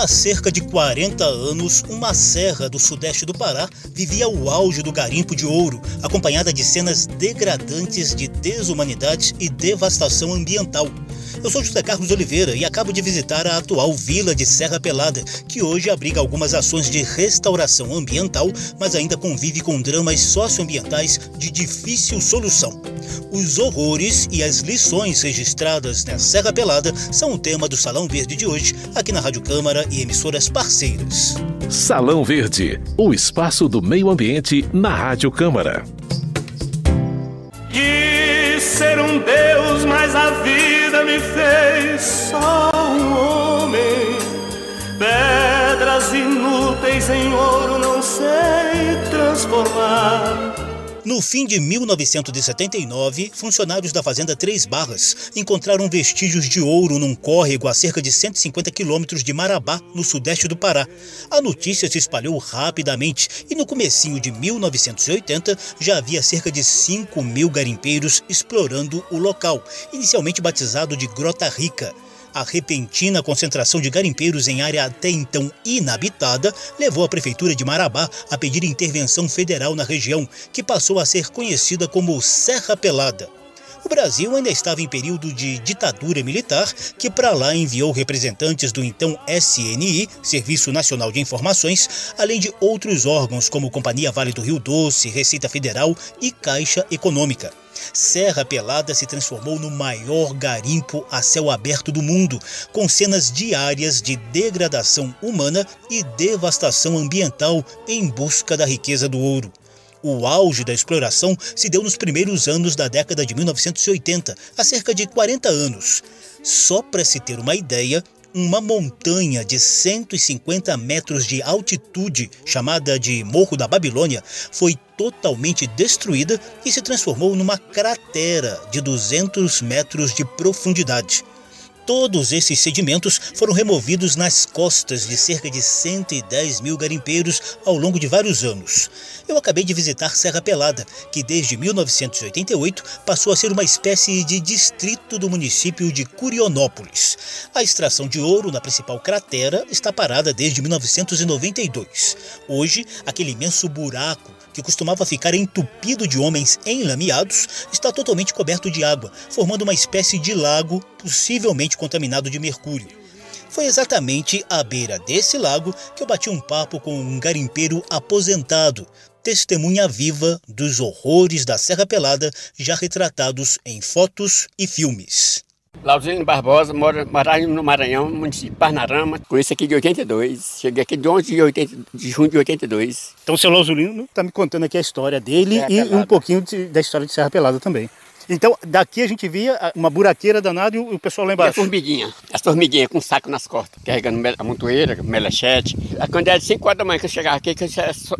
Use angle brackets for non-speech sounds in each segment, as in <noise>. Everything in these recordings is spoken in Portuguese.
Há cerca de 40 anos, uma serra do sudeste do Pará vivia o auge do garimpo de ouro, acompanhada de cenas degradantes de desumanidade e devastação ambiental. Eu sou José Carlos Oliveira e acabo de visitar a atual vila de Serra Pelada, que hoje abriga algumas ações de restauração ambiental, mas ainda convive com dramas socioambientais de difícil solução. Os horrores e as lições registradas na Serra Pelada são o tema do Salão Verde de hoje, aqui na Rádio Câmara e emissoras parceiras. Salão Verde, o espaço do meio ambiente na Rádio Câmara. Quis ser um Deus, mas a vida fez só um homem. Pedras inúteis em ouro não sei transformar. No fim de 1979, funcionários da Fazenda Três Barras encontraram vestígios de ouro num córrego a cerca de 150 quilômetros de Marabá, no sudeste do Pará. A notícia se espalhou rapidamente e no comecinho de 1980 já havia cerca de 5 mil garimpeiros explorando o local, inicialmente batizado de Grota Rica. A repentina concentração de garimpeiros em área até então inabitada levou a prefeitura de Marabá a pedir intervenção federal na região, que passou a ser conhecida como Serra Pelada. O Brasil ainda estava em período de ditadura militar, que para lá enviou representantes do então SNI, Serviço Nacional de Informações, além de outros órgãos como Companhia Vale do Rio Doce, Receita Federal e Caixa Econômica. Serra Pelada se transformou no maior garimpo a céu aberto do mundo, com cenas diárias de degradação humana e devastação ambiental em busca da riqueza do ouro. O auge da exploração se deu nos primeiros anos da década de 1980, há cerca de 40 anos. Só para se ter uma ideia, uma montanha de 150 metros de altitude, chamada de Morro da Babilônia, foi totalmente destruída e se transformou numa cratera de 200 metros de profundidade. Todos esses sedimentos foram removidos nas costas de cerca de 110 mil garimpeiros ao longo de vários anos. Eu acabei de visitar Serra Pelada, que desde 1988 passou a ser uma espécie de distrito do município de Curionópolis. A extração de ouro na principal cratera está parada desde 1992. Hoje, aquele imenso buraco que costumava ficar entupido de homens enlameados, está totalmente coberto de água, formando uma espécie de lago, possivelmente contaminado de mercúrio. Foi exatamente à beira desse lago que eu bati um papo com um garimpeiro aposentado, testemunha viva dos horrores da Serra Pelada já retratados em fotos e filmes. Lauzino Barbosa, mora, morava no Maranhão, município de Parnarama. Conheço aqui de 82. Cheguei aqui de 11 de, 80, de junho de 82. Então o seu Lauzulino está me contando aqui a história dele é, e um pouquinho de, da história de Serra Pelada também. Então, daqui a gente via uma buraqueira danada e o pessoal lá embaixo. E a formiguinha. As formiguinhas com um saco nas costas, carregando a montoeira, melechete. Quando era 5 horas da manhã que eu chegava aqui, que eu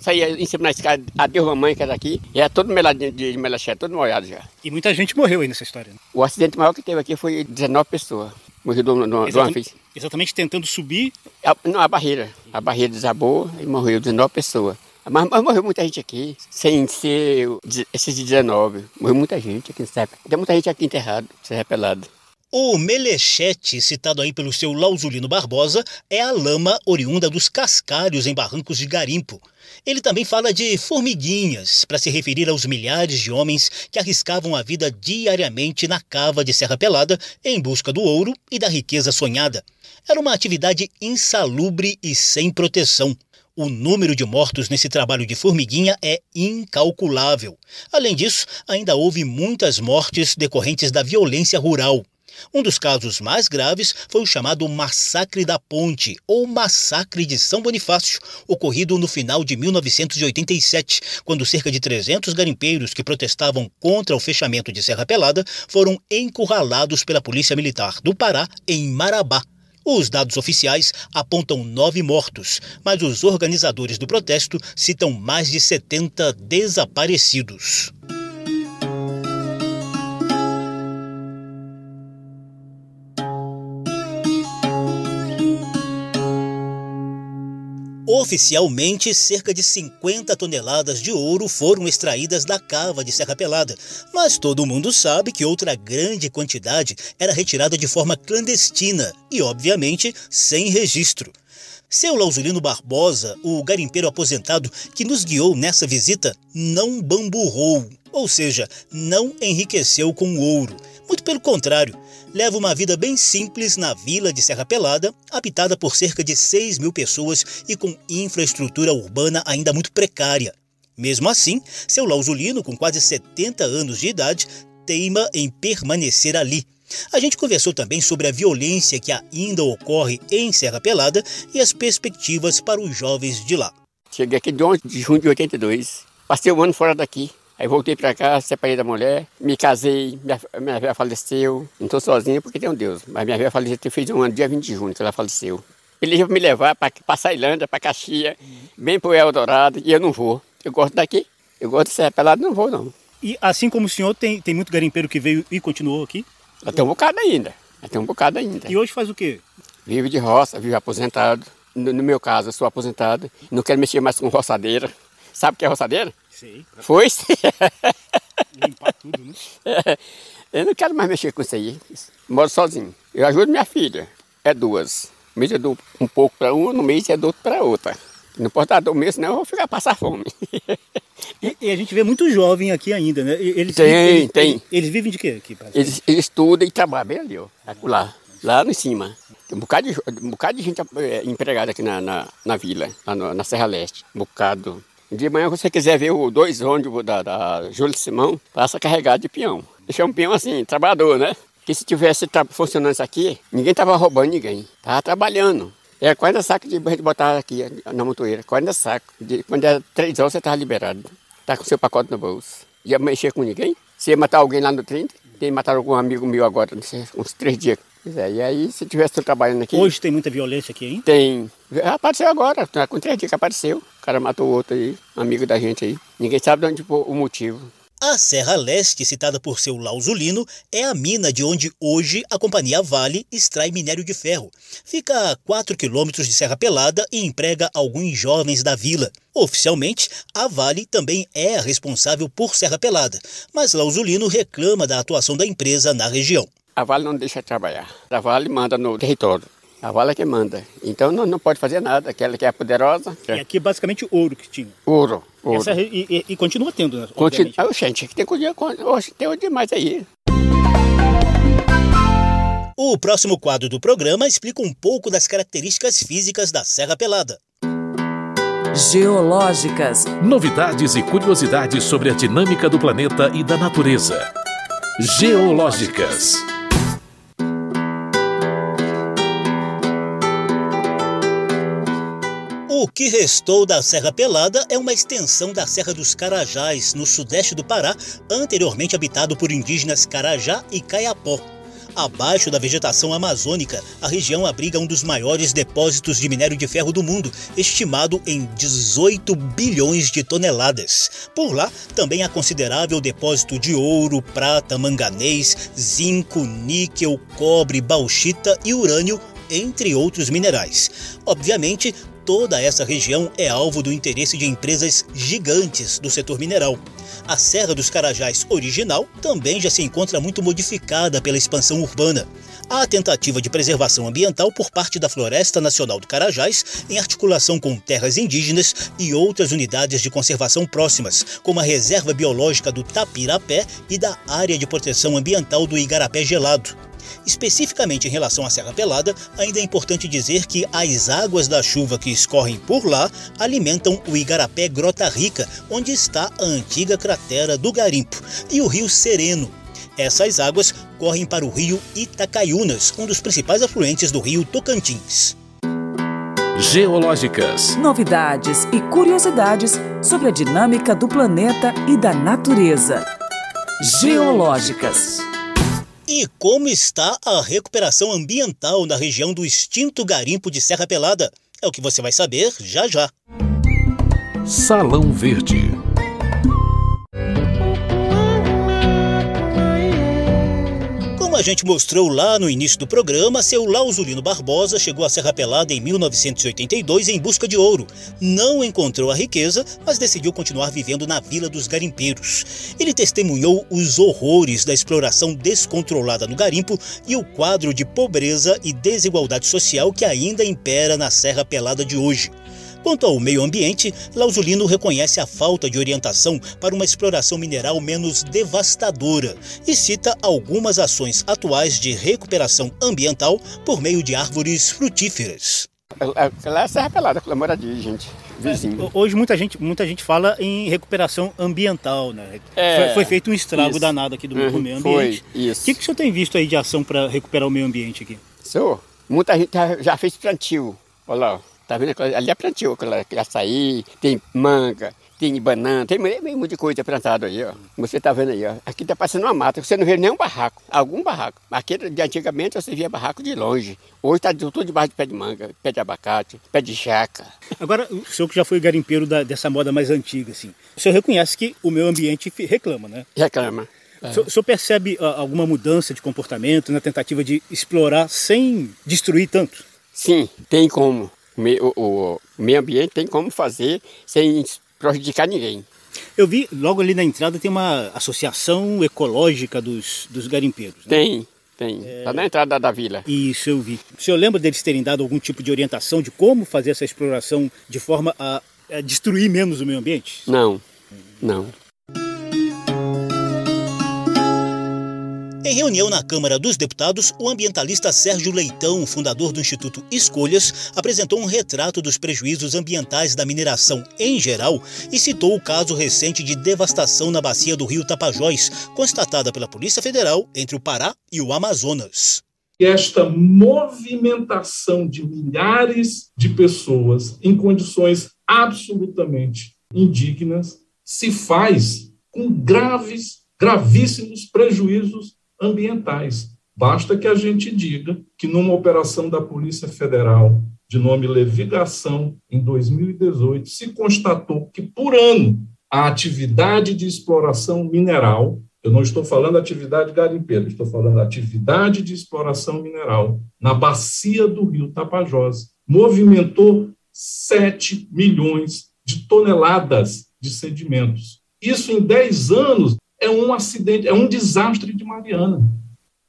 saía em cima da escada, adeus mamãe, que era aqui, e era todo melado de melechete, todo molhado já. E muita gente morreu aí nessa história. Né? O acidente maior que teve aqui foi 19 pessoas. Morreu de uma exatamente, exatamente tentando subir? A, não, a barreira. A barreira desabou e morreu 19 pessoas. Mas, mas, morreu muita gente aqui, sem ser esses de 19. Morreu muita gente aqui em Serra. Tem muita gente aqui enterrada, Serra Pelada. O melechete, citado aí pelo seu Lauzulino Barbosa, é a lama oriunda dos cascalhos em barrancos de garimpo. Ele também fala de formiguinhas, para se referir aos milhares de homens que arriscavam a vida diariamente na cava de Serra Pelada em busca do ouro e da riqueza sonhada. Era uma atividade insalubre e sem proteção. O número de mortos nesse trabalho de formiguinha é incalculável. Além disso, ainda houve muitas mortes decorrentes da violência rural. Um dos casos mais graves foi o chamado Massacre da Ponte, ou Massacre de São Bonifácio, ocorrido no final de 1987, quando cerca de 300 garimpeiros que protestavam contra o fechamento de Serra Pelada foram encurralados pela Polícia Militar do Pará em Marabá, os dados oficiais apontam nove mortos, mas os organizadores do protesto citam mais de 70 desaparecidos. Oficialmente, cerca de 50 toneladas de ouro foram extraídas da cava de Serra Pelada, mas todo mundo sabe que outra grande quantidade era retirada de forma clandestina e, obviamente, sem registro. Seu Lausulino Barbosa, o garimpeiro aposentado que nos guiou nessa visita, não bamburrou, ou seja, não enriqueceu com ouro. Muito pelo contrário, leva uma vida bem simples na vila de Serra Pelada, habitada por cerca de 6 mil pessoas e com infraestrutura urbana ainda muito precária. Mesmo assim, seu Lausulino, com quase 70 anos de idade, teima em permanecer ali. A gente conversou também sobre a violência que ainda ocorre em Serra Pelada e as perspectivas para os jovens de lá. Cheguei aqui de 11 de junho de 82. Passei um ano fora daqui. Aí voltei para cá, separei da mulher, me casei, minha, minha velha faleceu. Não estou sozinho porque tem um Deus. Mas minha velha faleceu, fez um ano, dia 20 de junho, que ela faleceu. Ele ia me levar para Sailândia, para Caxias, bem para o Eldorado, e eu não vou. Eu gosto daqui, eu gosto de ser pelado, não vou não. E assim como o senhor, tem, tem muito garimpeiro que veio e continuou aqui? Tem um bocado ainda, tem um bocado ainda. E hoje faz o quê? Vive de roça, vive aposentado. No, no meu caso, eu sou aposentado, não quero mexer mais com roçadeira. Sabe o que é roçadeira? Sei. Foi? <laughs> Limpar tudo, né? É, <laughs> eu não quero mais mexer com isso aí. Moro sozinho. Eu ajudo minha filha. É duas. No mês eu dou um pouco para uma, no mês eu dou para outra. Dar do mês, senão eu vou ficar passar fome. <laughs> E, e, a gente vê muito jovem aqui ainda, né? Eles tem, eles, tem. Eles, eles, vivem de quê aqui? Eles, eles estudam e trabalham bem ali, ó. Lá, lá em cima. Tem um bocado de, um bocado de gente é, empregada aqui na, na, na vila, lá no, na Serra Leste. Um bocado. De manhã, se você quiser ver o dois ônibus da, da Júlio Simão, passa carregado de peão. Deixa um peão assim, trabalhador, né? Que se tivesse funcionando isso aqui, ninguém tava roubando ninguém. Tava trabalhando. É 40 sacos de botar aqui na montoeira. 40 sacos. De, quando era 3 horas, você tava liberado. Tá com seu pacote no bolso. Ia mexer com ninguém? Se ia matar alguém lá no 30, tem matar algum amigo meu agora, não sei, uns três dias. É, e aí, se tivesse trabalhando aqui. Hoje tem muita violência aqui, hein? Tem. Apareceu agora, tá com três dias que apareceu. O cara matou outro aí, amigo da gente aí. Ninguém sabe de onde o motivo. A Serra Leste, citada por seu Lausulino, é a mina de onde hoje a Companhia Vale extrai minério de ferro. Fica a 4 quilômetros de Serra Pelada e emprega alguns jovens da vila. Oficialmente, a Vale também é a responsável por Serra Pelada, mas Lausulino reclama da atuação da empresa na região. A Vale não deixa trabalhar. A Vale manda no território. A Vale é que manda. Então não, não pode fazer nada. Aquela que é poderosa. E aqui é basicamente ouro que tinha. Ouro. Essa, e, e, e, continua tendo, né? Continua. Ah, gente, tem coisa tem ouro demais aí. O próximo quadro do programa explica um pouco das características físicas da Serra Pelada. Geológicas. Novidades e curiosidades sobre a dinâmica do planeta e da natureza. Geológicas. Que restou da Serra Pelada é uma extensão da Serra dos Carajás, no sudeste do Pará, anteriormente habitado por indígenas Carajá e Caiapó. Abaixo da vegetação amazônica, a região abriga um dos maiores depósitos de minério de ferro do mundo, estimado em 18 bilhões de toneladas. Por lá, também há considerável depósito de ouro, prata, manganês, zinco, níquel, cobre, bauxita e urânio, entre outros minerais. Obviamente, toda essa região é alvo do interesse de empresas gigantes do setor mineral. A Serra dos Carajás original também já se encontra muito modificada pela expansão urbana. Há a tentativa de preservação ambiental por parte da Floresta Nacional do Carajás, em articulação com terras indígenas e outras unidades de conservação próximas, como a Reserva Biológica do Tapirapé e da Área de Proteção Ambiental do Igarapé Gelado. Especificamente em relação à Serra Pelada, ainda é importante dizer que as águas da chuva que escorrem por lá alimentam o Igarapé Grota Rica, onde está a antiga cratera do Garimpo, e o Rio Sereno. Essas águas correm para o rio Itacaiunas, um dos principais afluentes do rio Tocantins. Geológicas. Novidades e curiosidades sobre a dinâmica do planeta e da natureza. Geológicas. E como está a recuperação ambiental na região do extinto garimpo de Serra Pelada? É o que você vai saber já já. Salão Verde. A gente mostrou lá no início do programa, seu Lausulino Barbosa chegou à Serra Pelada em 1982 em busca de ouro. Não encontrou a riqueza, mas decidiu continuar vivendo na Vila dos Garimpeiros. Ele testemunhou os horrores da exploração descontrolada no garimpo e o quadro de pobreza e desigualdade social que ainda impera na Serra Pelada de hoje. Quanto ao meio ambiente, Lausulino reconhece a falta de orientação para uma exploração mineral menos devastadora e cita algumas ações atuais de recuperação ambiental por meio de árvores frutíferas. Lá é Serra Pelada, com a moradia, gente. Vizinho. É, hoje muita gente, muita gente fala em recuperação ambiental, né? É, foi, foi, feito um estrago isso. danado aqui do uhum, meio ambiente. Foi, isso. O que, que o senhor tem visto aí de ação para recuperar o meio ambiente aqui? Senhor, muita gente já fez plantio. Olha lá, Tá vendo? Ali é plantio, açaí, tem manga, tem banana, tem meio, monte de coisa plantada aí, ó. Você tá vendo aí, ó. Aqui tá passando uma mata, você não vê nenhum barraco, algum barraco. Aqui de antigamente você via barraco de longe. Hoje tá tudo debaixo de pé de manga, pé de abacate, pé de jaca. Agora, o senhor que já foi garimpeiro da, dessa moda mais antiga, assim, o senhor reconhece que o meio ambiente reclama, né? Reclama. É. O, senhor, o senhor percebe uh, alguma mudança de comportamento na tentativa de explorar sem destruir tanto? Sim, tem como o, o, meio ambiente tem como fazer sem prejudicar ninguém. Eu vi logo ali na entrada tem uma associação ecológica dos, dos garimpeiros. Né? Tem, tem. Está é... Tá na entrada da vila. Isso, eu vi. O senhor lembra deles terem dado algum tipo de orientação de como fazer essa exploração de forma a, a destruir menos o meio ambiente? Não, não. Em reunião na Câmara dos Deputados, o ambientalista Sérgio Leitão, fundador do Instituto Escolhas, apresentou um retrato dos prejuízos ambientais da mineração em geral e citou o caso recente de devastação na bacia do rio Tapajós, constatada pela Polícia Federal entre o Pará e o Amazonas. Esta movimentação de milhares de pessoas em condições absolutamente indignas se faz com graves, gravíssimos prejuízos ambientais. Basta que a gente diga que numa operação da Polícia Federal de nome Levigação, em 2018, se constatou que por ano a atividade de exploração mineral, eu não estou falando atividade garimpeira, estou falando atividade de exploração mineral na bacia do rio Tapajós, movimentou 7 milhões de toneladas de sedimentos. Isso em 10 anos é um acidente, é um desastre de Mariana.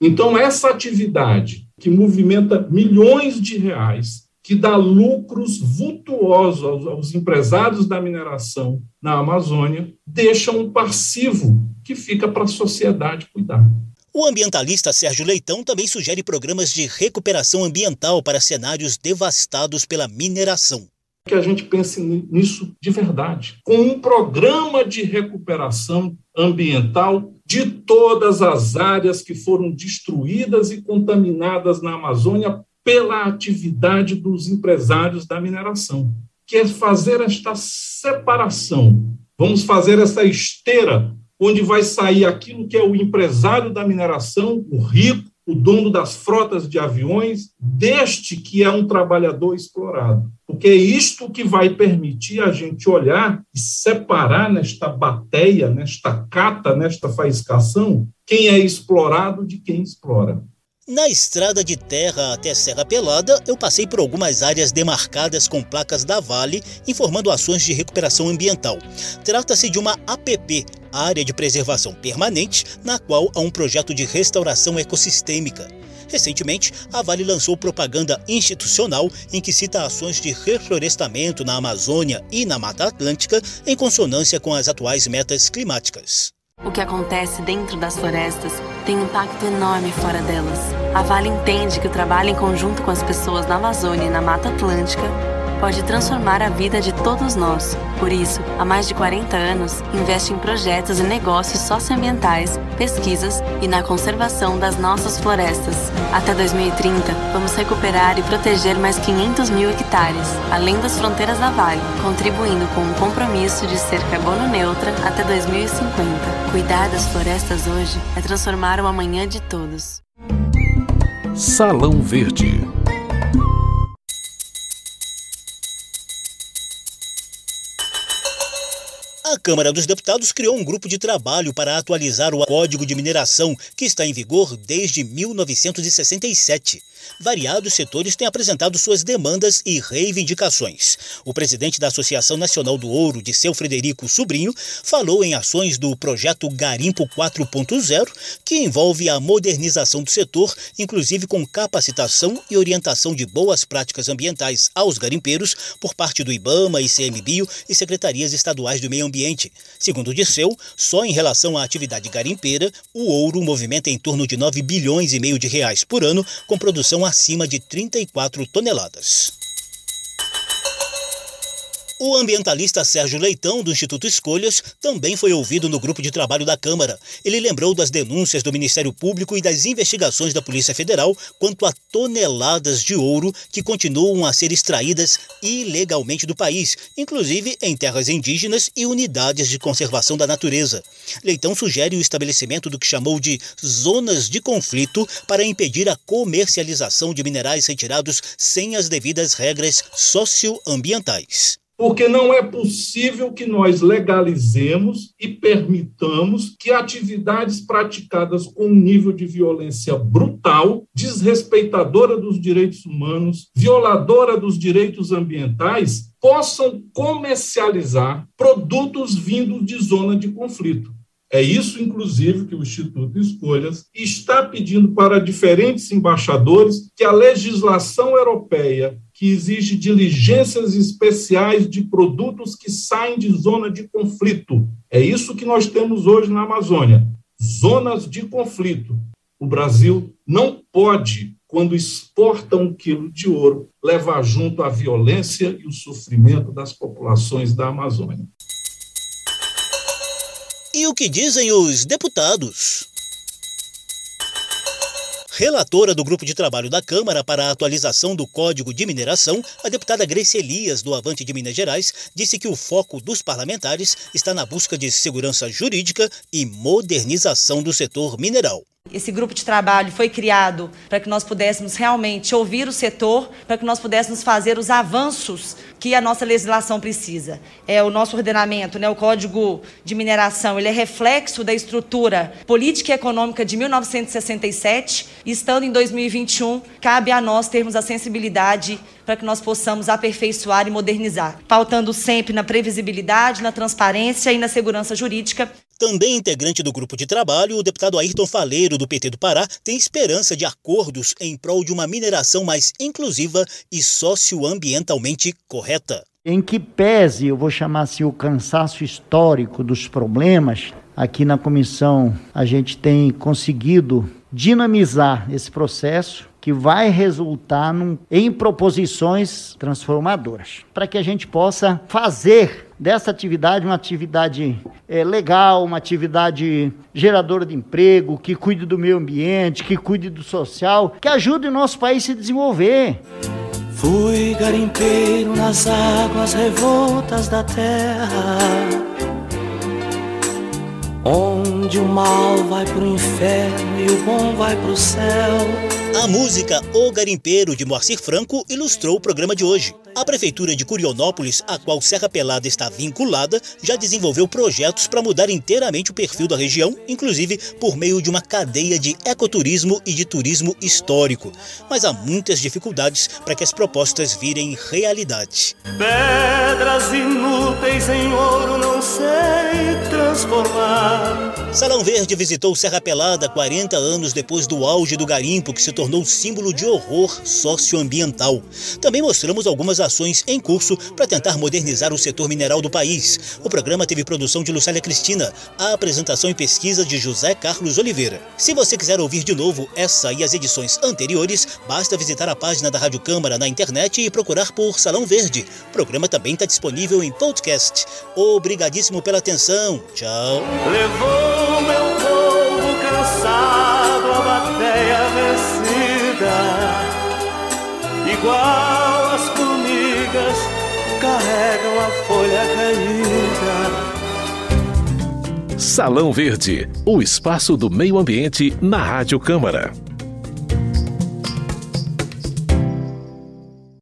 Então, essa atividade que movimenta milhões de reais, que dá lucros vultuosos aos, aos empresários da mineração na Amazônia, deixa um passivo que fica para a sociedade cuidar. O ambientalista Sérgio Leitão também sugere programas de recuperação ambiental para cenários devastados pela mineração que a gente pense nisso de verdade, com um programa de recuperação ambiental de todas as áreas que foram destruídas e contaminadas na Amazônia pela atividade dos empresários da mineração, que é fazer esta separação. Vamos fazer essa esteira onde vai sair aquilo que é o empresário da mineração, o rico, o dono das frotas de aviões, deste que é um trabalhador explorado. Porque é isto que vai permitir a gente olhar e separar nesta bateia, nesta cata, nesta faiscação, quem é explorado de quem explora. Na estrada de terra até Serra Pelada, eu passei por algumas áreas demarcadas com placas da Vale informando ações de recuperação ambiental. Trata-se de uma APP, Área de Preservação Permanente, na qual há um projeto de restauração ecossistêmica. Recentemente, a Vale lançou propaganda institucional em que cita ações de reflorestamento na Amazônia e na Mata Atlântica em consonância com as atuais metas climáticas. O que acontece dentro das florestas tem impacto enorme fora delas. A Vale entende que o trabalho em conjunto com as pessoas na Amazônia e na Mata Atlântica pode transformar a vida de todos nós. Por isso, há mais de 40 anos, investe em projetos e negócios socioambientais, pesquisas e na conservação das nossas florestas. Até 2030, vamos recuperar e proteger mais 500 mil hectares, além das fronteiras da Vale, contribuindo com um compromisso de ser carbono neutra até 2050. Cuidar das florestas hoje é transformar o amanhã de todos. Salão Verde Câmara dos Deputados criou um grupo de trabalho para atualizar o Código de Mineração, que está em vigor desde 1967 variados setores têm apresentado suas demandas e reivindicações. O presidente da Associação Nacional do Ouro, de seu Frederico Sobrinho, falou em ações do projeto Garimpo 4.0, que envolve a modernização do setor, inclusive com capacitação e orientação de boas práticas ambientais aos garimpeiros por parte do IBAMA, ICMBio e secretarias estaduais do meio ambiente. Segundo o Disseu, só em relação à atividade garimpeira, o ouro movimenta em torno de 9 bilhões e meio de reais por ano, com produção acima de 34 toneladas. O ambientalista Sérgio Leitão, do Instituto Escolhas, também foi ouvido no grupo de trabalho da Câmara. Ele lembrou das denúncias do Ministério Público e das investigações da Polícia Federal quanto a toneladas de ouro que continuam a ser extraídas ilegalmente do país, inclusive em terras indígenas e unidades de conservação da natureza. Leitão sugere o estabelecimento do que chamou de zonas de conflito para impedir a comercialização de minerais retirados sem as devidas regras socioambientais porque não é possível que nós legalizemos e permitamos que atividades praticadas com um nível de violência brutal, desrespeitadora dos direitos humanos, violadora dos direitos ambientais, possam comercializar produtos vindos de zona de conflito. É isso, inclusive, que o Instituto Escolhas está pedindo para diferentes embaixadores que a legislação europeia que exige diligências especiais de produtos que saem de zona de conflito. É isso que nós temos hoje na Amazônia, zonas de conflito. O Brasil não pode, quando exporta um quilo de ouro, levar junto a violência e o sofrimento das populações da Amazônia. E o que dizem os deputados? Relatora do grupo de trabalho da Câmara para a atualização do Código de Mineração, a deputada Grace Elias, do Avante de Minas Gerais, disse que o foco dos parlamentares está na busca de segurança jurídica e modernização do setor mineral. Esse grupo de trabalho foi criado para que nós pudéssemos realmente ouvir o setor, para que nós pudéssemos fazer os avanços que a nossa legislação precisa. É o nosso ordenamento, né, o Código de Mineração, ele é reflexo da estrutura política e econômica de 1967, e estando em 2021, cabe a nós termos a sensibilidade para que nós possamos aperfeiçoar e modernizar, pautando sempre na previsibilidade, na transparência e na segurança jurídica também integrante do grupo de trabalho, o deputado Ayrton Faleiro, do PT do Pará, tem esperança de acordos em prol de uma mineração mais inclusiva e socioambientalmente correta. Em que pese, eu vou chamar assim, o cansaço histórico dos problemas, aqui na comissão a gente tem conseguido dinamizar esse processo que vai resultar num, em proposições transformadoras, para que a gente possa fazer dessa atividade uma atividade é, legal, uma atividade geradora de emprego, que cuide do meio ambiente, que cuide do social, que ajude o nosso país a se desenvolver. Fui garimpeiro nas águas revoltas da terra, onde o mal vai pro inferno e o bom vai pro céu. A música O Garimpeiro de Moacir Franco ilustrou o programa de hoje. A Prefeitura de Curionópolis, a qual Serra Pelada está vinculada, já desenvolveu projetos para mudar inteiramente o perfil da região, inclusive por meio de uma cadeia de ecoturismo e de turismo histórico. Mas há muitas dificuldades para que as propostas virem realidade. Pedras inúteis em ouro não sei transformar. Salão Verde visitou Serra Pelada 40 anos depois do auge do garimpo, que se tornou símbolo de horror socioambiental. Também mostramos algumas ações em curso para tentar modernizar o setor mineral do país. O programa teve produção de Lucélia Cristina, a apresentação e pesquisa de José Carlos Oliveira. Se você quiser ouvir de novo essa e as edições anteriores, basta visitar a página da Rádio Câmara na internet e procurar por Salão Verde. O programa também está disponível em podcast. Obrigadíssimo pela atenção. Tchau. Levou meu povo cansado a bateia vencida, igual as formigas carregam a folha caída. Salão Verde, o espaço do meio ambiente na Rádio Câmara.